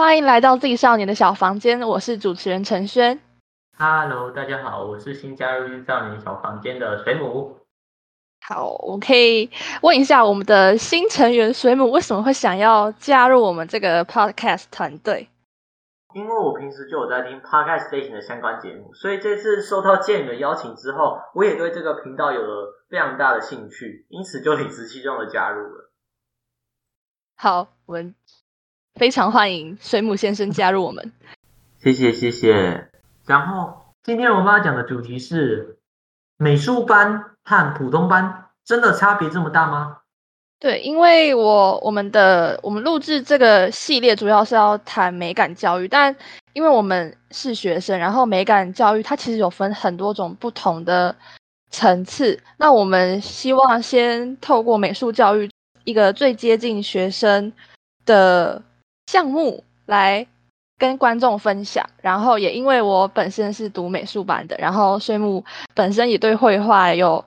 欢迎来到自己少年的小房间，我是主持人陈轩。Hello，大家好，我是新加入自少年小房间的水母。好，我可以问一下我们的新成员水母为什么会想要加入我们这个 Podcast 团队？因为我平时就有在听 Podcast 类型的相关节目，所以这次受到建宇的邀请之后，我也对这个频道有了非常大的兴趣，因此就理直气壮的加入了。好，我们非常欢迎水母先生加入我们。谢谢谢谢。然后今天我们要讲的主题是美术班和普通班真的差别这么大吗？对，因为我我们的我们录制这个系列主要是要谈美感教育，但因为我们是学生，然后美感教育它其实有分很多种不同的层次。那我们希望先透过美术教育一个最接近学生的项目来跟观众分享。然后也因为我本身是读美术班的，然后水母本身也对绘画有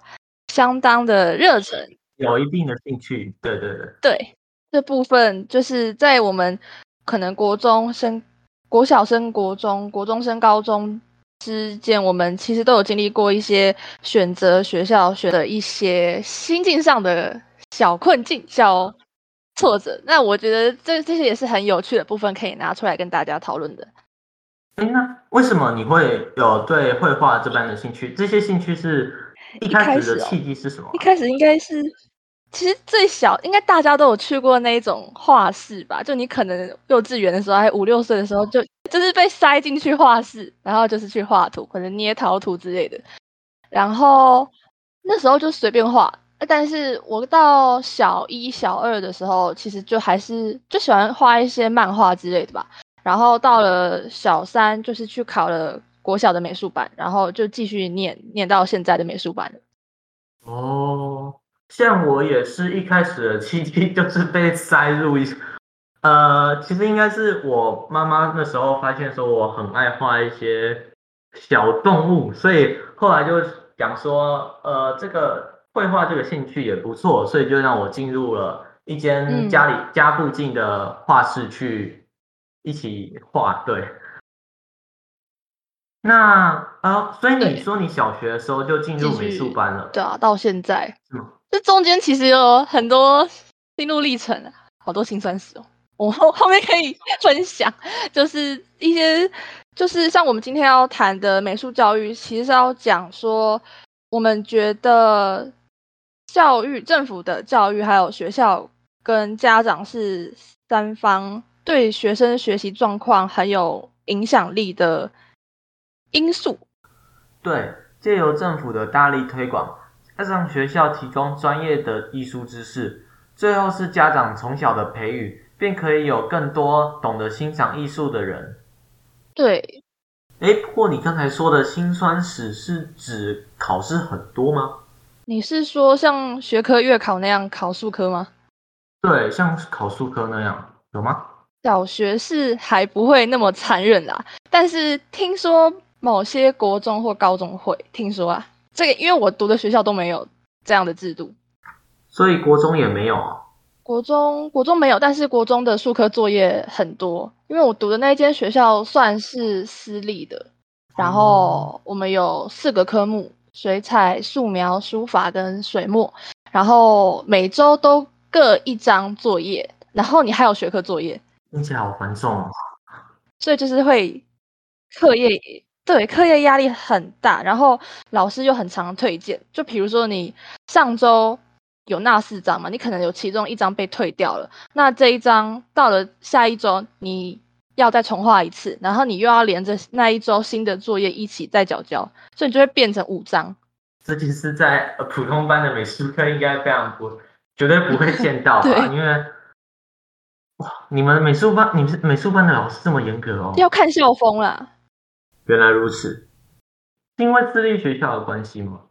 相当的热忱。有一定的兴趣，对对对，对这部分就是在我们可能国中升、国小升国中、国中升高中之间，我们其实都有经历过一些选择学校选的一些心境上的小困境、小挫折。那我觉得这这些也是很有趣的部分，可以拿出来跟大家讨论的。哎，那为什么你会有对绘画这般的兴趣？这些兴趣是？一开始的契机是什么？一开始应该是，其实最小应该大家都有去过那一种画室吧？就你可能幼稚园的时候，还五六岁的时候，就就是被塞进去画室，然后就是去画图，可能捏陶土之类的。然后那时候就随便画，但是我到小一、小二的时候，其实就还是就喜欢画一些漫画之类的吧。然后到了小三，就是去考了。国小的美术班，然后就继续念念到现在的美术班哦，像我也是一开始的契机 就是被塞入一，呃，其实应该是我妈妈那时候发现说我很爱画一些小动物，所以后来就讲说，呃，这个绘画这个兴趣也不错，所以就让我进入了一间家里家附近的画室去一起画，对。那啊，所以你说你小学的时候就进入美术班了？对啊，到现在，这中间其实有很多心路历程，好多辛酸史哦。我后后面可以 分享，就是一些，就是像我们今天要谈的美术教育，其实是要讲说，我们觉得教育、政府的教育，还有学校跟家长是三方对学生学习状况很有影响力的。因素，对，借由政府的大力推广，加上学校提供专业的艺术知识，最后是家长从小的培育，便可以有更多懂得欣赏艺术的人。对，哎，不过你刚才说的辛酸史是指考试很多吗？你是说像学科月考那样考数科吗？对，像考数科那样，有吗？小学是还不会那么残忍啦，但是听说。某些国中或高中会听说啊，这个因为我读的学校都没有这样的制度，所以国中也没有啊。国中国中没有，但是国中的数科作业很多，因为我读的那间学校算是私立的，然后我们有四个科目：水彩、素描、书法跟水墨，然后每周都各一张作业，然后你还有学科作业，听起来好繁重哦。所以就是会课业。对，课业压力很大，然后老师又很常推荐。就比如说，你上周有那四张嘛，你可能有其中一张被退掉了，那这一张到了下一周你要再重画一次，然后你又要连着那一周新的作业一起再交交，所以你就会变成五张。这其实，在普通班的美术课应该非常不，绝对不会见到吧？因为哇，你们美术班，你们美术班的老师这么严格哦？要看校风啦。原来如此，因为私立学校的关系吗？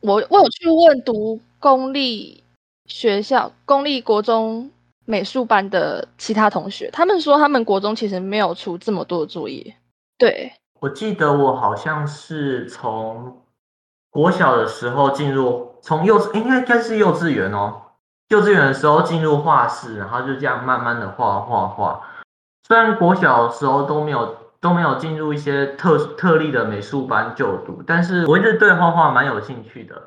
我我有去问读公立学校、公立国中美术班的其他同学，他们说他们国中其实没有出这么多作业。对，我记得我好像是从国小的时候进入，从幼应该该是幼稚园哦，幼稚园的时候进入画室，然后就这样慢慢的画画画。虽然国小的时候都没有都没有进入一些特特例的美术班就读，但是我一直对画画蛮有兴趣的。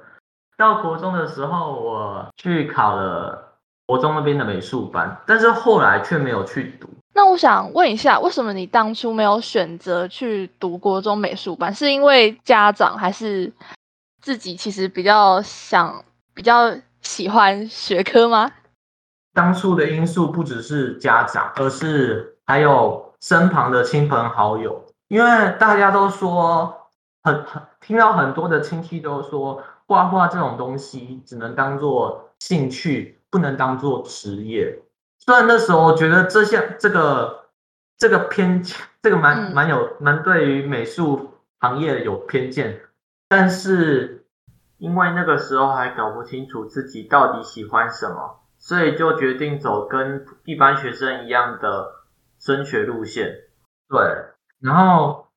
到国中的时候，我去考了国中那边的美术班，但是后来却没有去读。那我想问一下，为什么你当初没有选择去读国中美术班？是因为家长，还是自己其实比较想、比较喜欢学科吗？当初的因素不只是家长，而是还有身旁的亲朋好友，因为大家都说很很听到很多的亲戚都说。画画这种东西只能当做兴趣，不能当做职业。虽然那时候觉得这项这个这个偏这个蛮蛮有蛮对于美术行业有偏见，但是因为那个时候还搞不清楚自己到底喜欢什么，所以就决定走跟一般学生一样的升学路线。对，然后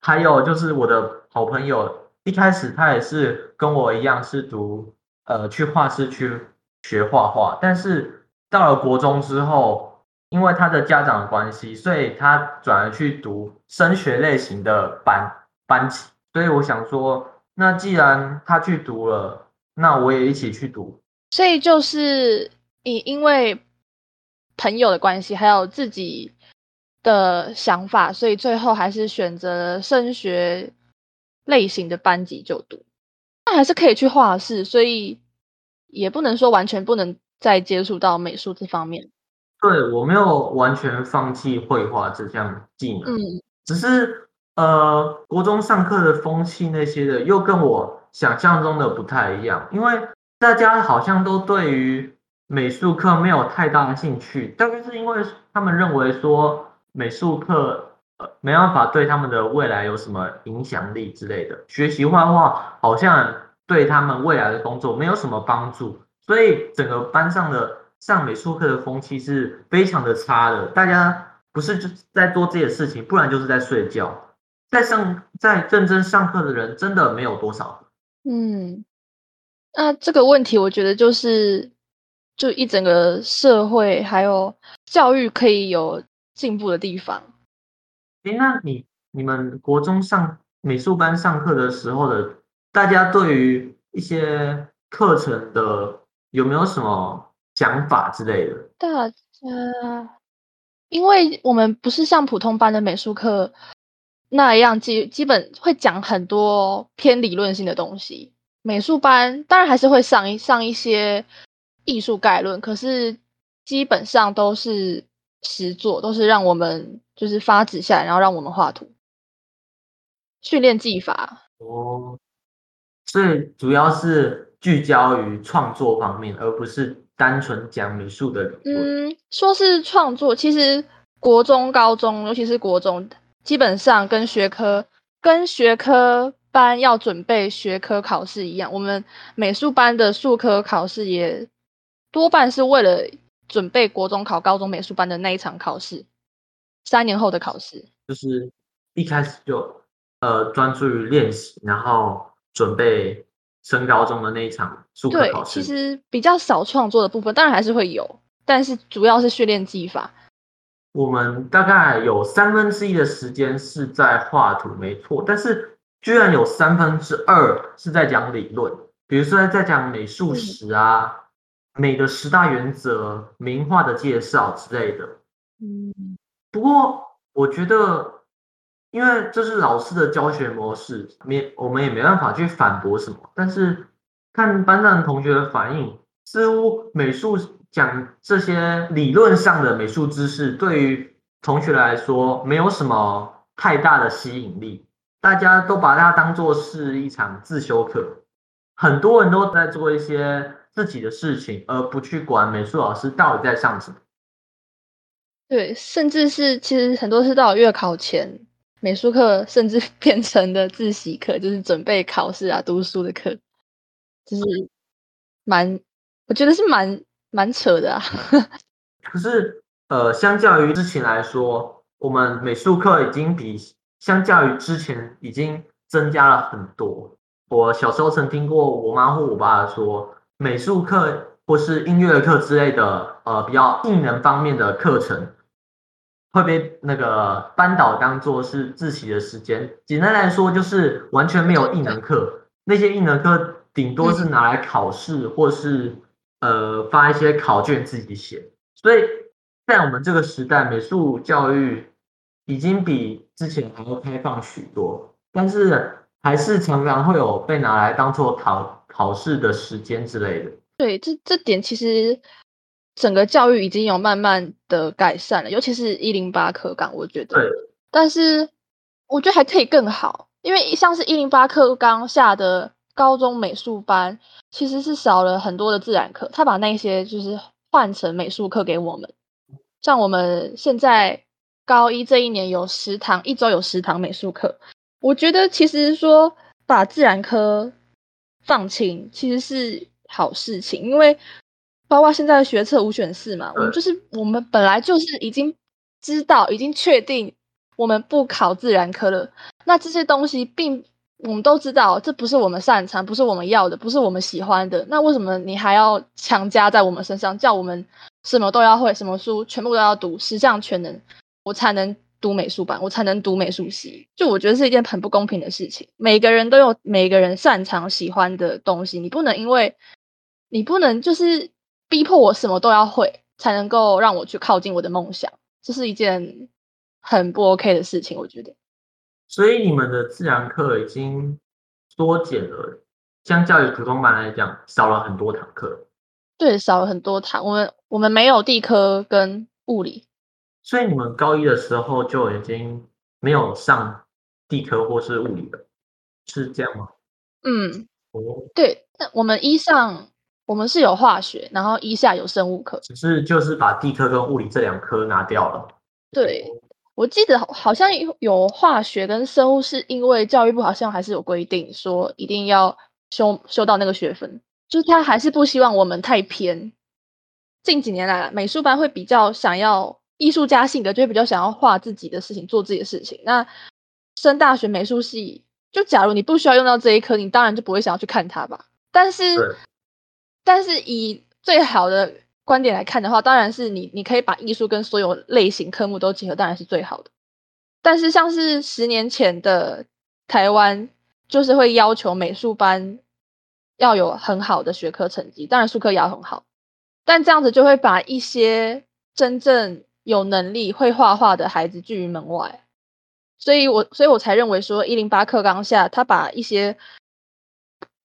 还有就是我的好朋友。一开始他也是跟我一样是读呃去画室去学画画，但是到了国中之后，因为他的家长关系，所以他转而去读升学类型的班班级。所以我想说，那既然他去读了，那我也一起去读。所以就是因因为朋友的关系，还有自己的想法，所以最后还是选择升学。类型的班级就读，那还是可以去画室，所以也不能说完全不能再接触到美术这方面。对我没有完全放弃绘画这项技能，嗯，只是呃，国中上课的风气那些的，又跟我想象中的不太一样，因为大家好像都对于美术课没有太大的兴趣，大概是因为他们认为说美术课。没办法对他们的未来有什么影响力之类的，学习画画好像对他们未来的工作没有什么帮助，所以整个班上的上美术课的风气是非常的差的。大家不是就在做这些事情，不然就是在睡觉。在上在认真上课的人真的没有多少。嗯，那这个问题我觉得就是就一整个社会还有教育可以有进步的地方。哎，那你你们国中上美术班上课的时候的，大家对于一些课程的有没有什么想法之类的？大家，因为我们不是像普通班的美术课那样基基本会讲很多偏理论性的东西，美术班当然还是会上一上一些艺术概论，可是基本上都是实作，都是让我们。就是发纸下来，然后让我们画图，训练技法哦。所以主要是聚焦于创作方面，而不是单纯讲美术的。嗯，说是创作，其实国中、高中，尤其是国中，基本上跟学科、跟学科班要准备学科考试一样。我们美术班的术科考试也多半是为了准备国中考高中美术班的那一场考试。三年后的考试，就是一开始就呃专注于练习，然后准备升高中的那一场数科考试。对，其实比较少创作的部分，当然还是会有，但是主要是训练技法。我们大概有三分之一的时间是在画图，没错，但是居然有三分之二是在讲理论，比如说在讲美术史啊、美的十大原则、名画的介绍之类的。嗯。不过，我觉得，因为这是老师的教学模式，没我们也没办法去反驳什么。但是看班上同学的反应，似乎美术讲这些理论上的美术知识，对于同学来说没有什么太大的吸引力。大家都把它当做是一场自修课，很多人都在做一些自己的事情，而不去管美术老师到底在上什么。对，甚至是其实很多是到月考前，美术课甚至 变成的自习课，就是准备考试啊、读书的课，就是蛮，我觉得是蛮蛮扯的啊。可是，呃，相较于之前来说，我们美术课已经比相较于之前已经增加了很多。我小时候曾听过我妈或我爸说，美术课或是音乐课之类的，呃，比较艺能方面的课程。会被那个班导当做是自习的时间。简单来说，就是完全没有艺能课，那些艺能课顶多是拿来考试，或是呃发一些考卷自己写。所以在我们这个时代，美术教育已经比之前还要开放许多，但是还是常常会有被拿来当做考考试的时间之类的。对，这这点其实。整个教育已经有慢慢的改善了，尤其是一零八课纲，我觉得。对。但是我觉得还可以更好，因为像是一零八课纲下的高中美术班，其实是少了很多的自然课，他把那些就是换成美术课给我们。像我们现在高一这一年有十堂，一周有十堂美术课，我觉得其实说把自然科放轻，其实是好事情，因为。包括现在的学测五选四嘛，我们就是我们本来就是已经知道、已经确定我们不考自然科了。那这些东西并我们都知道，这不是我们擅长，不是我们要的，不是我们喜欢的。那为什么你还要强加在我们身上，叫我们什么都要会，什么书全部都要读，十项全能，我才能读美术班，我才能读美术系？就我觉得是一件很不公平的事情。每个人都有每个人擅长、喜欢的东西，你不能因为你不能就是。逼迫我什么都要会，才能够让我去靠近我的梦想，这是一件很不 OK 的事情，我觉得。所以你们的自然课已经缩减了，相较于普通班来讲，少了很多堂课。对，少了很多堂。我们我们没有地科跟物理。所以你们高一的时候就已经没有上地科或是物理了，是这样吗？嗯。哦。对，那我们一上。我们是有化学，然后一下有生物课，只是就是把地科跟物理这两科拿掉了。对，我记得好像有化学跟生物，是因为教育部好像还是有规定说一定要修修到那个学分，就是他还是不希望我们太偏。近几年来，美术班会比较想要艺术家性格，就会比较想要画自己的事情，做自己的事情。那升大学美术系，就假如你不需要用到这一科，你当然就不会想要去看它吧。但是。但是以最好的观点来看的话，当然是你你可以把艺术跟所有类型科目都结合，当然是最好的。但是像是十年前的台湾，就是会要求美术班要有很好的学科成绩，当然术科也要很好。但这样子就会把一些真正有能力会画画的孩子拒于门外。所以我所以我才认为说一零八课纲下，他把一些。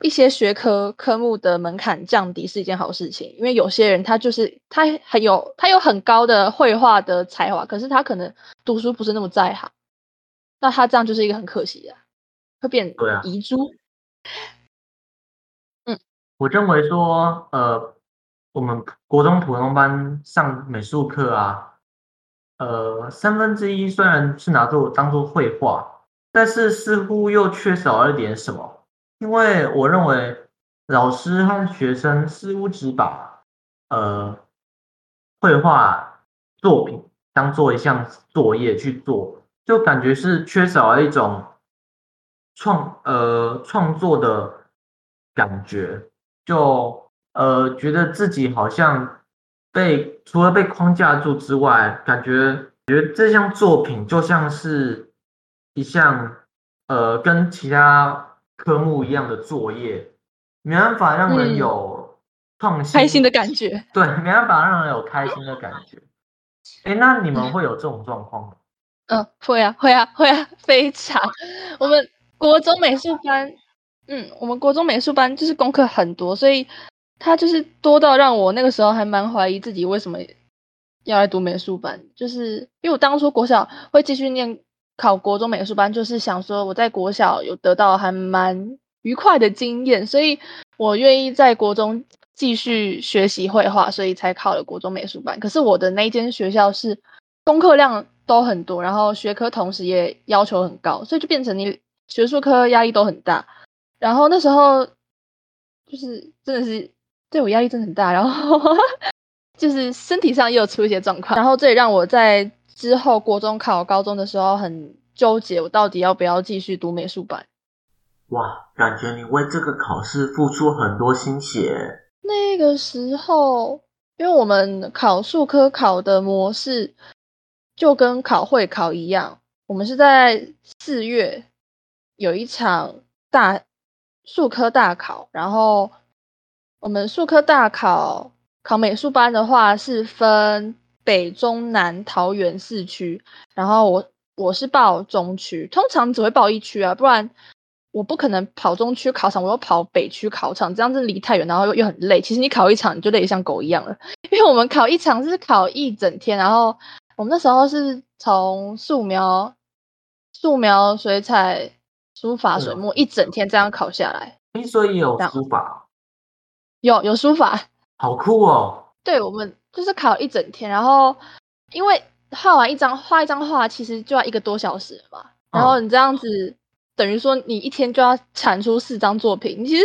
一些学科科目的门槛降低是一件好事情，因为有些人他就是他很有他有很高的绘画的才华，可是他可能读书不是那么在行，那他这样就是一个很可惜的，会变遗珠。嗯，我认为说，呃，我们国中普通班上美术课啊，呃，三分之一虽然是拿作当做绘画，但是似乎又缺少了点什么。因为我认为老师和学生似乎只把呃绘画作品当做一项作业去做，就感觉是缺少了一种创呃创作的感觉，就呃觉得自己好像被除了被框架住之外，感觉觉得这项作品就像是一项呃跟其他。科目一样的作业，没办法让人有创新、开心的感觉。对，没办法让人有开心的感觉。哎，那你们会有这种状况吗？嗯，会啊，会啊，会啊，非常。我们国中美术班，嗯，我们国中美术班就是功课很多，所以他就是多到让我那个时候还蛮怀疑自己为什么要来读美术班，就是因为我当初国小会继续念。考国中美术班就是想说，我在国小有得到还蛮愉快的经验，所以我愿意在国中继续学习绘画，所以才考了国中美术班。可是我的那间学校是功课量都很多，然后学科同时也要求很高，所以就变成你学术科压力都很大。然后那时候就是真的是对我压力真的很大，然后 就是身体上也有出一些状况，然后这也让我在。之后，国中考高中的时候很纠结，我到底要不要继续读美术班？哇，感觉你为这个考试付出很多心血。那个时候，因为我们考数科考的模式就跟考会考一样，我们是在四月有一场大数科大考，然后我们数科大考考美术班的话是分北中南桃园四区，然后我我是报中区，通常只会报一区啊，不然。我不可能跑中区考场，我又跑北区考场，这样子离太远，然后又又很累。其实你考一场你就累得像狗一样了，因为我们考一场是考一整天，然后我们那时候是从素描、素描、水彩、书法、水墨一整天这样考下来。所以有书法，有有书法，好酷哦！对，我们就是考一整天，然后因为画完一张画一张画，其实就要一个多小时嘛，然后你这样子。等于说你一天就要产出四张作品，你其实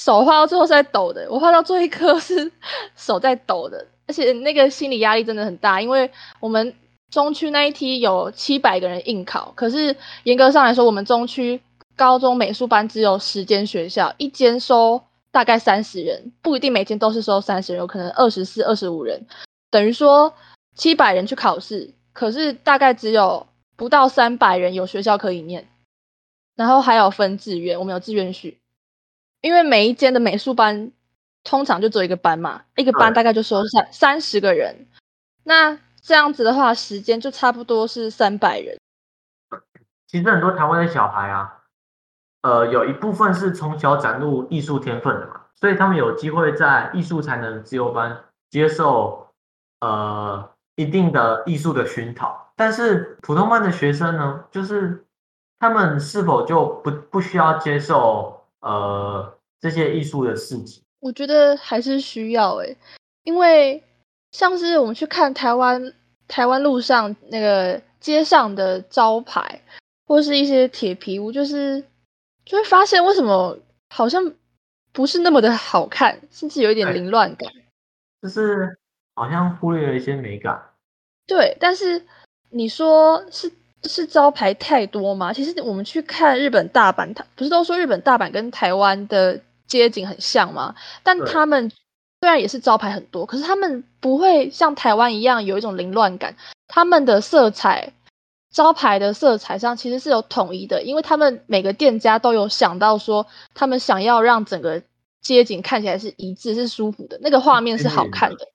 手画到最后是在抖的。我画到最后一刻是 手在抖的，而且那个心理压力真的很大，因为我们中区那一梯有七百个人应考，可是严格上来说，我们中区高中美术班只有十间学校，一间收大概三十人，不一定每天都是收三十人，有可能二十四、二十五人。等于说七百人去考试，可是大概只有不到三百人有学校可以念。然后还有分志愿，我们有志愿序，因为每一间的美术班通常就只有一个班嘛，一个班大概就收三三十个人，那这样子的话，时间就差不多是三百人。其实很多台湾的小孩啊，呃，有一部分是从小展露艺术天分的嘛，所以他们有机会在艺术才能自由班接受呃一定的艺术的熏陶，但是普通班的学生呢，就是。他们是否就不不需要接受呃这些艺术的事情？我觉得还是需要诶，因为像是我们去看台湾台湾路上那个街上的招牌，或是一些铁皮屋，就是就会发现为什么好像不是那么的好看，甚至有一点凌乱感，就是好像忽略了一些美感。对，但是你说是。是招牌太多吗？其实我们去看日本大阪，它不是都说日本大阪跟台湾的街景很像吗？但他们虽然也是招牌很多，可是他们不会像台湾一样有一种凌乱感。他们的色彩，招牌的色彩上其实是有统一的，因为他们每个店家都有想到说，他们想要让整个街景看起来是一致、是舒服的，那个画面是好看的。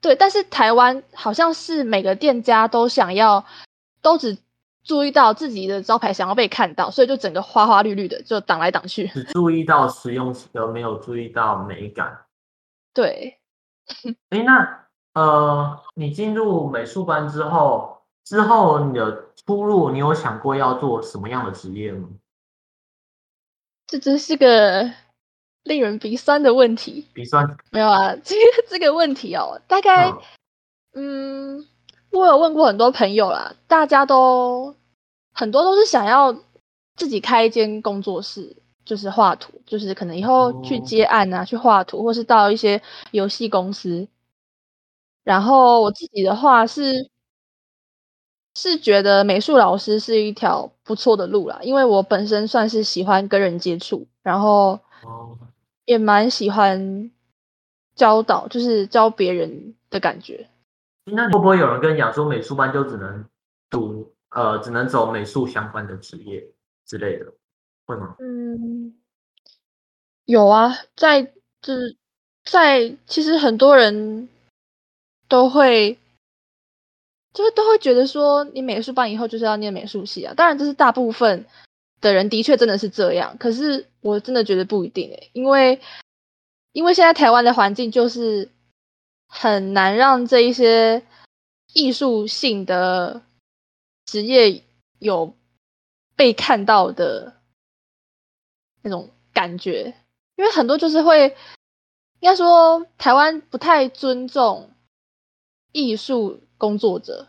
对，但是台湾好像是每个店家都想要，都只。注意到自己的招牌想要被看到，所以就整个花花绿绿的，就挡来挡去。只注意到实用性，而没有注意到美感。对。哎，那呃，你进入美术班之后，之后你的出路，你有想过要做什么样的职业吗？这真是个令人鼻酸的问题。鼻酸？没有啊，这个这个问题哦，大概，嗯。我有问过很多朋友啦，大家都很多都是想要自己开一间工作室，就是画图，就是可能以后去接案啊，去画图，或是到一些游戏公司。然后我自己的话是是觉得美术老师是一条不错的路啦，因为我本身算是喜欢跟人接触，然后也蛮喜欢教导，就是教别人的感觉。那会不会有人跟你讲说，美术班就只能读呃，只能走美术相关的职业之类的，会吗？嗯，有啊，在就是在其实很多人都会，就是都会觉得说，你美术班以后就是要念美术系啊。当然，这是大部分的人的确真的是这样，可是我真的觉得不一定诶，因为因为现在台湾的环境就是。很难让这一些艺术性的职业有被看到的那种感觉，因为很多就是会，应该说台湾不太尊重艺术工作者，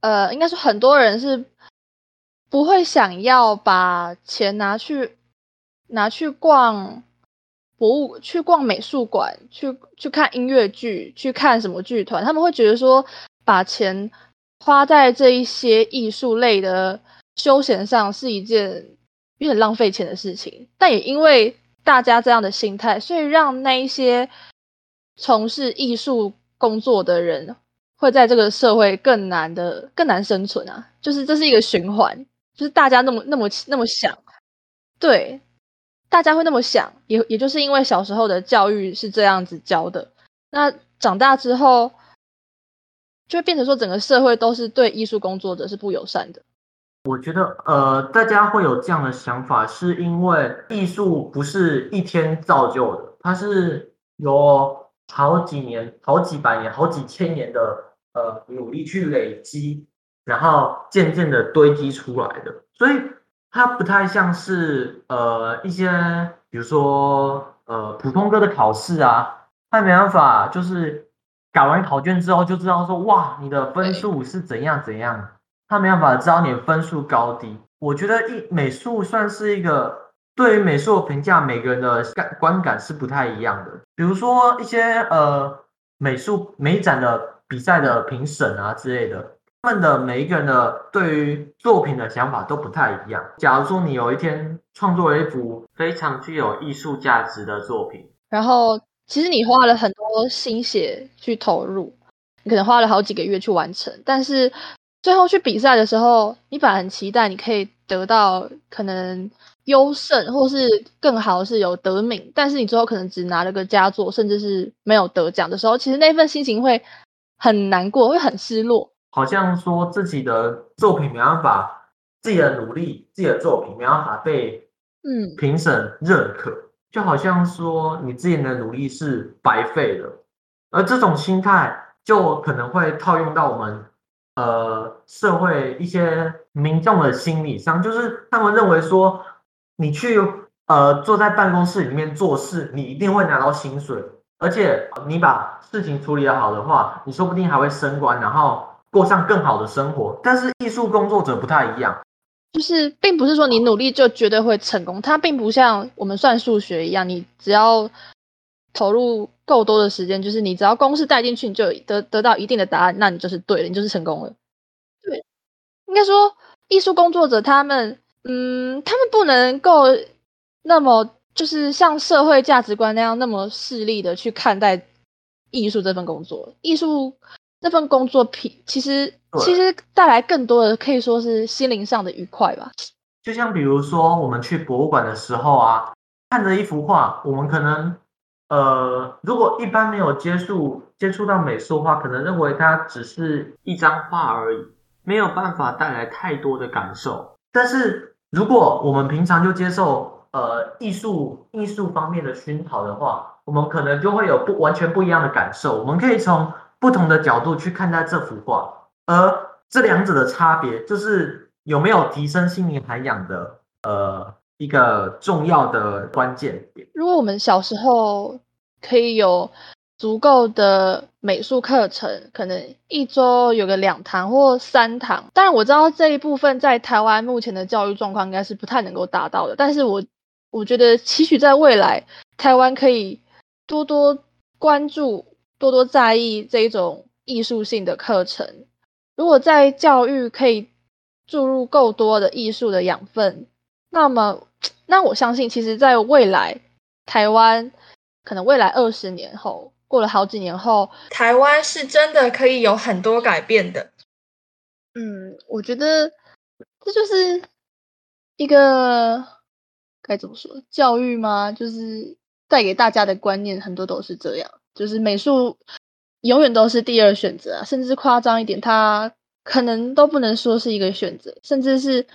呃，应该说很多人是不会想要把钱拿去拿去逛。博物去逛美术馆，去去看音乐剧，去看什么剧团，他们会觉得说，把钱花在这一些艺术类的休闲上是一件有点浪费钱的事情。但也因为大家这样的心态，所以让那一些从事艺术工作的人会在这个社会更难的更难生存啊。就是这是一个循环，就是大家那么那么那么想，对，大家会那么想，也也就是因为小时候的教育是这样子教的，那长大之后就会变成说整个社会都是对艺术工作者是不友善的。我觉得，呃，大家会有这样的想法，是因为艺术不是一天造就的，它是有好几年、好几百年、好几千年的呃努力去累积，然后渐渐的堆积出来的，所以它不太像是呃一些，比如说呃普通科的考试啊，它没办法就是改完考卷之后就知道说，哇，你的分数是怎样怎样。他没办法知道你分数高低。我觉得一美术算是一个对于美术的评价，每个人的感观感是不太一样的。比如说一些呃美术美展的比赛的评审啊之类的，他们的每一个人的对于作品的想法都不太一样。假如说你有一天创作了一幅非常具有艺术价值的作品，然后其实你花了很多心血去投入，你可能花了好几个月去完成，但是。最后去比赛的时候，你本来很期待你可以得到可能优胜，或是更好是有得名，但是你最后可能只拿了个佳作，甚至是没有得奖的时候，其实那份心情会很难过，会很失落。好像说自己的作品没办法，自己的努力，自己的作品没办法被嗯评审认可，就好像说你自己的努力是白费的，而这种心态就可能会套用到我们。呃，社会一些民众的心理上，就是他们认为说，你去呃坐在办公室里面做事，你一定会拿到薪水，而且你把事情处理的好的话，你说不定还会升官，然后过上更好的生活。但是艺术工作者不太一样，就是并不是说你努力就绝对会成功，它并不像我们算数学一样，你只要投入。够多的时间，就是你只要公式带进去，你就得得到一定的答案，那你就是对了，你就是成功了。对，应该说艺术工作者他们，嗯，他们不能够那么就是像社会价值观那样那么势利的去看待艺术这份工作。艺术这份工作，品其实其实带来更多的可以说是心灵上的愉快吧。就像比如说我们去博物馆的时候啊，看着一幅画，我们可能。呃，如果一般没有接触接触到美术的话，可能认为它只是一张画而已，没有办法带来太多的感受。但是如果我们平常就接受呃艺术艺术方面的熏陶的话，我们可能就会有不完全不一样的感受。我们可以从不同的角度去看待这幅画，而这两者的差别就是有没有提升心灵涵养的呃。一个重要的关键点。如果我们小时候可以有足够的美术课程，可能一周有个两堂或三堂。当然我知道这一部分在台湾目前的教育状况应该是不太能够达到的。但是我我觉得，期许在未来台湾可以多多关注、多多在意这一种艺术性的课程。如果在教育可以注入够多的艺术的养分，那么。那我相信，其实，在未来，台湾可能未来二十年后，过了好几年后，台湾是真的可以有很多改变的。嗯，我觉得这就是一个该怎么说，教育吗？就是带给大家的观念，很多都是这样，就是美术永远都是第二选择啊，甚至夸张一点，它可能都不能说是一个选择，甚至是。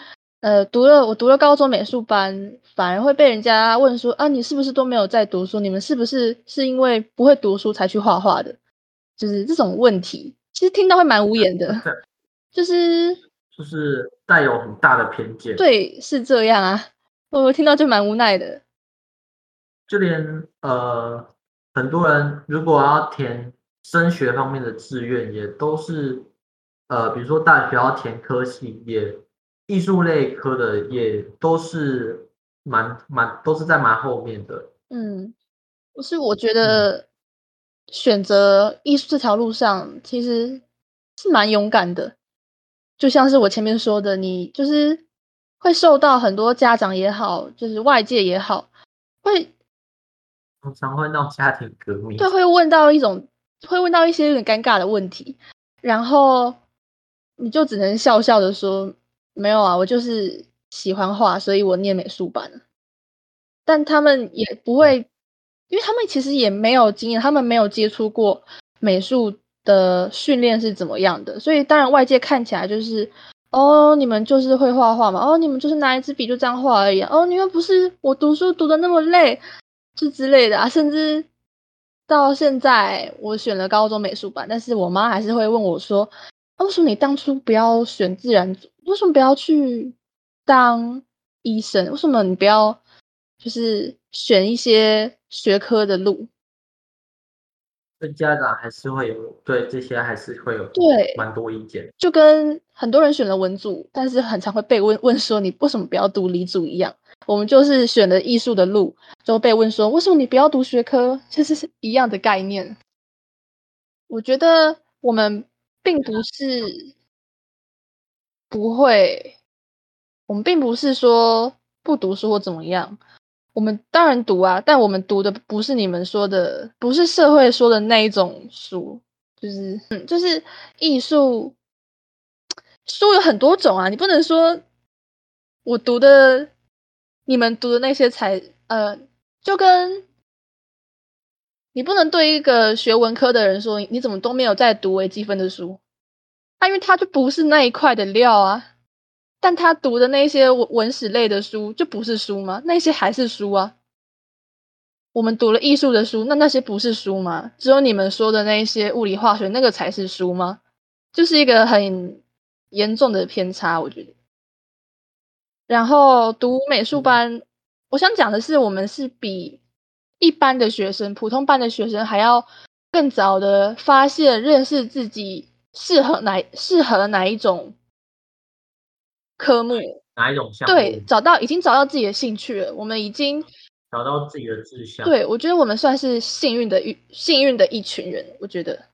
呃，读了我读了高中美术班，反而会被人家问说啊，你是不是都没有在读书？你们是不是是因为不会读书才去画画的？就是这种问题，其实听到会蛮无言的，就是就是带有很大的偏见。对，是这样啊，我听到就蛮无奈的。就连呃，很多人如果要填升学方面的志愿，也都是呃，比如说大学要填科系也。艺术类科的也都是蛮蛮都是在蛮后面的。嗯，不是，我觉得选择艺术这条路上其实是蛮勇敢的。就像是我前面说的，你就是会受到很多家长也好，就是外界也好，会常常会闹家庭革命。对，会问到一种会问到一些有点尴尬的问题。然后你就只能笑笑的说：“没有啊，我就是喜欢画，所以我念美术班。”但他们也不会，因为他们其实也没有经验，他们没有接触过美术的训练是怎么样的，所以当然外界看起来就是。哦，你们就是会画画嘛？哦，你们就是拿一支笔就这样画而已。哦，你们不是我读书读的那么累，就之类的啊。甚至到现在，我选了高中美术班，但是我妈还是会问我说：“为什么你当初不要选自然组？为什么不要去当医生？为什么你不要就是选一些学科的路？”家长还是会有对这些还是会有对蛮多意见，就跟很多人选了文组，但是很常会被问问说你为什么不要读理组一样。我们就是选了艺术的路，就被问说为什么你不要读学科，其实是一样的概念。我觉得我们并不是不会，我们并不是说不读书或怎么样。我们当然读啊，但我们读的不是你们说的，不是社会说的那一种书，就是嗯，就是艺术书有很多种啊，你不能说我读的，你们读的那些才呃，就跟你不能对一个学文科的人说，你怎么都没有在读微积分的书，他因为他就不是那一块的料啊。但他读的那些文文史类的书就不是书吗？那些还是书啊。我们读了艺术的书，那那些不是书吗？只有你们说的那些物理化学那个才是书吗？就是一个很严重的偏差，我觉得。然后读美术班，我想讲的是，我们是比一般的学生、普通班的学生还要更早的发现、认识自己适合哪适合哪一种。科目哪一种项目？对，找到已经找到自己的兴趣了。我们已经找到自己的志向。对，我觉得我们算是幸运的一幸运的一群人。我觉得，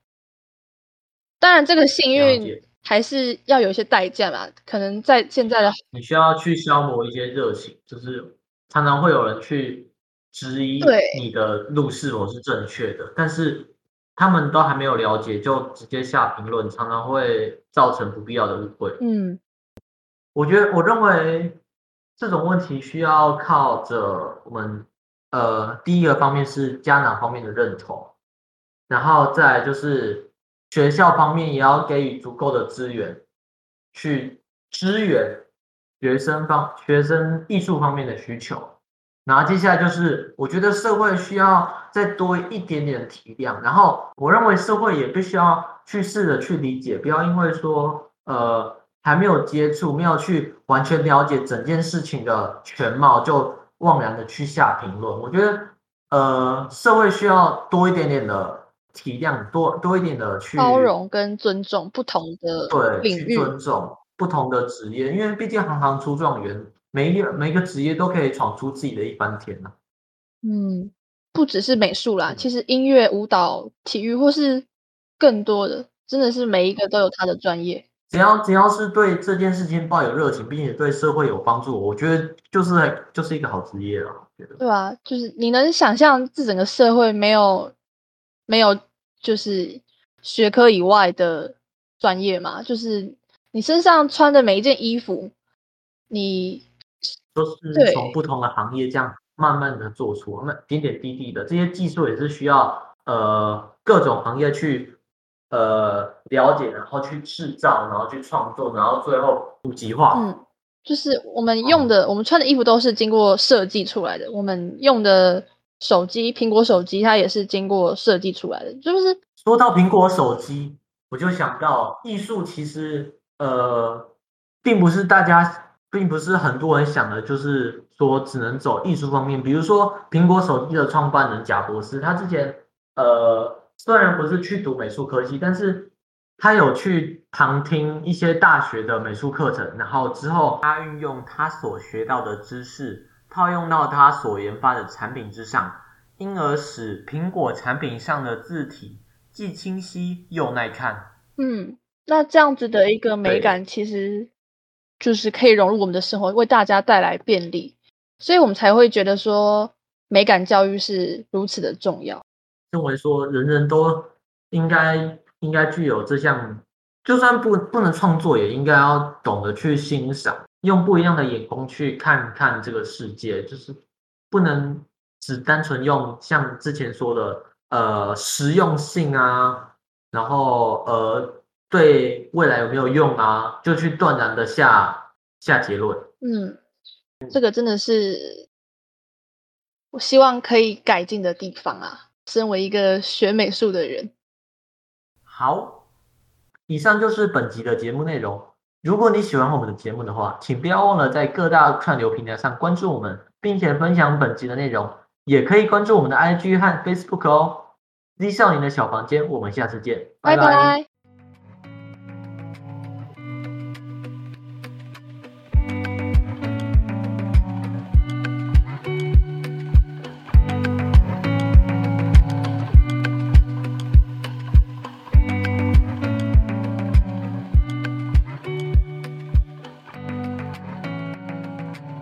当然这个幸运还是要有一些代价嘛。可能在现在的你需要去消磨一些热情，就是常常会有人去质疑你的路是否是正确的，但是他们都还没有了解就直接下评论，常常会造成不必要的误会。嗯。我觉得，我认为这种问题需要靠着我们，呃，第一个方面是家长方面的认同，然后再就是学校方面也要给予足够的资源去支援学生方学生艺术方面的需求，然后接下来就是我觉得社会需要再多一点点体谅，然后我认为社会也必须要去试着去理解，不要因为说，呃。还没有接触，没有去完全了解整件事情的全貌，就妄然的去下评论。我觉得，呃，社会需要多一点点的体谅，多多一点的去包容跟尊重不同的对领域，尊重不同的职业，因为毕竟行行出状元，每一每个职业都可以闯出自己的一番天呐。嗯，不只是美术啦，其实音乐、舞蹈、体育或是更多的，真的是每一个都有他的专业。只要只要是对这件事情抱有热情，并且对社会有帮助，我觉得就是就是一个好职业了。觉得对啊，就是你能想象这整个社会没有没有就是学科以外的专业吗？就是你身上穿的每一件衣服，你都是从不同的行业这样慢慢的做出，那点点滴滴的这些技术也是需要呃各种行业去。呃，了解，然后去制造，然后去创作，然后最后普及化。嗯，就是我们用的，我们穿的衣服都是经过设计出来的。我们用的手机，苹果手机，它也是经过设计出来的。就是说到苹果手机，我就想到艺术，其实呃，并不是大家，并不是很多人想的，就是说只能走艺术方面。比如说苹果手机的创办人贾博士，他之前呃。虽然不是去读美术科技，但是他有去旁听一些大学的美术课程，然后之后他运用他所学到的知识套用到他所研发的产品之上，因而使苹果产品上的字体既清晰又耐看。嗯，那这样子的一个美感，其实就是可以融入我们的生活，为大家带来便利，所以我们才会觉得说美感教育是如此的重要。认为说人人都应该应该具有这项就算不不能创作，也应该要懂得去欣赏，用不一样的眼光去看看这个世界，就是不能只单纯用像之前说的，呃，实用性啊，然后呃，对未来有没有用啊，就去断然的下下结论。嗯，这个真的是我希望可以改进的地方啊。身为一个学美术的人，好，以上就是本集的节目内容。如果你喜欢我们的节目的话，请不要忘了在各大串流平台上关注我们，并且分享本集的内容。也可以关注我们的 IG 和 Facebook 哦。Z 少年的小房间，我们下次见，拜拜。